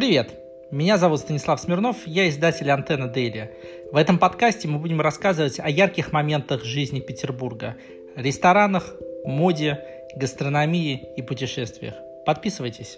Привет! Меня зовут Станислав Смирнов, я издатель «Антенна Дели. В этом подкасте мы будем рассказывать о ярких моментах жизни Петербурга, ресторанах, моде, гастрономии и путешествиях. Подписывайтесь.